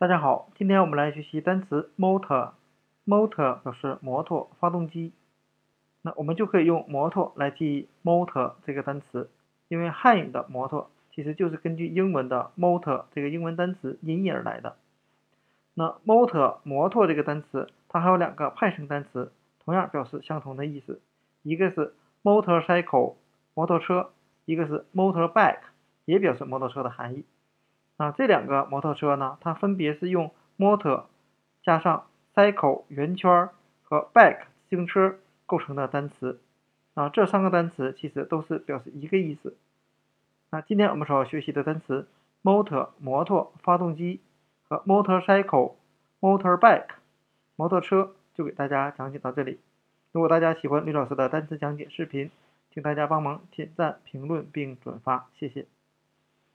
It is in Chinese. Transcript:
大家好，今天我们来学习单词 motor。motor 表示摩托、发动机。那我们就可以用摩托来记忆 motor 这个单词，因为汉语的摩托其实就是根据英文的 motor 这个英文单词音译而来的。那 motor 摩托这个单词，它还有两个派生单词，同样表示相同的意思，一个是 motorcycle 摩托车，一个是 motorbike 也表示摩托车的含义。那这两个摩托车呢？它分别是用 motor 加上 cycle 圆圈和 bike 自行车构成的单词。啊，这三个单词其实都是表示一个意思。那今天我们所要学习的单词 motor 摩托发动机和 motorcycle motorbike 摩托车就给大家讲解到这里。如果大家喜欢吕老师的单词讲解视频，请大家帮忙点赞、评论并转发，谢谢。